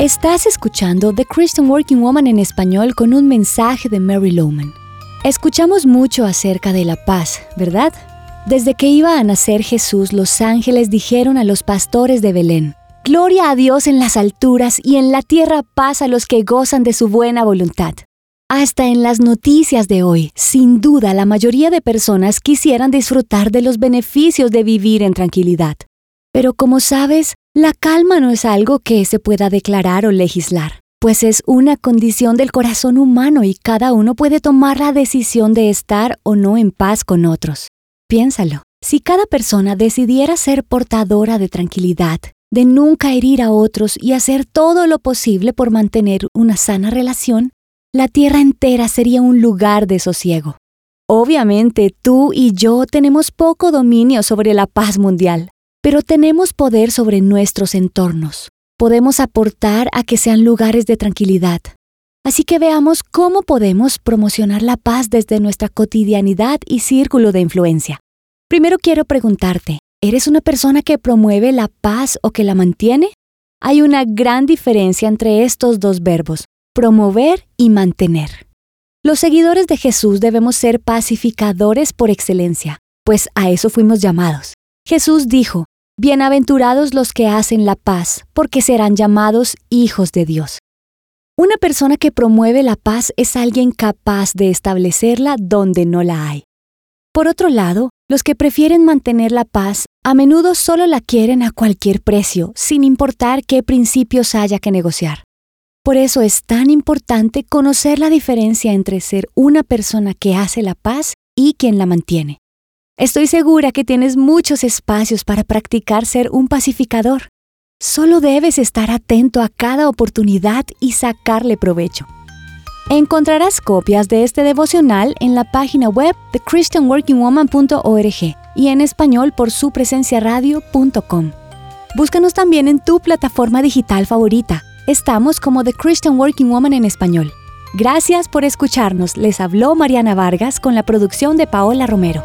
Estás escuchando The Christian Working Woman en español con un mensaje de Mary Lowman. Escuchamos mucho acerca de la paz, ¿verdad? Desde que iba a nacer Jesús, los ángeles dijeron a los pastores de Belén, Gloria a Dios en las alturas y en la tierra paz a los que gozan de su buena voluntad. Hasta en las noticias de hoy, sin duda la mayoría de personas quisieran disfrutar de los beneficios de vivir en tranquilidad. Pero como sabes, la calma no es algo que se pueda declarar o legislar, pues es una condición del corazón humano y cada uno puede tomar la decisión de estar o no en paz con otros. Piénsalo, si cada persona decidiera ser portadora de tranquilidad, de nunca herir a otros y hacer todo lo posible por mantener una sana relación, la tierra entera sería un lugar de sosiego. Obviamente tú y yo tenemos poco dominio sobre la paz mundial, pero tenemos poder sobre nuestros entornos. Podemos aportar a que sean lugares de tranquilidad. Así que veamos cómo podemos promocionar la paz desde nuestra cotidianidad y círculo de influencia. Primero quiero preguntarte, ¿eres una persona que promueve la paz o que la mantiene? Hay una gran diferencia entre estos dos verbos, promover y mantener. Los seguidores de Jesús debemos ser pacificadores por excelencia, pues a eso fuimos llamados. Jesús dijo, Bienaventurados los que hacen la paz, porque serán llamados hijos de Dios. Una persona que promueve la paz es alguien capaz de establecerla donde no la hay. Por otro lado, los que prefieren mantener la paz a menudo solo la quieren a cualquier precio, sin importar qué principios haya que negociar. Por eso es tan importante conocer la diferencia entre ser una persona que hace la paz y quien la mantiene. Estoy segura que tienes muchos espacios para practicar ser un pacificador. Solo debes estar atento a cada oportunidad y sacarle provecho. Encontrarás copias de este devocional en la página web de christianworkingwoman.org y en español por su presencia radio.com. Búscanos también en tu plataforma digital favorita. Estamos como The Christian Working Woman en español. Gracias por escucharnos. Les habló Mariana Vargas con la producción de Paola Romero.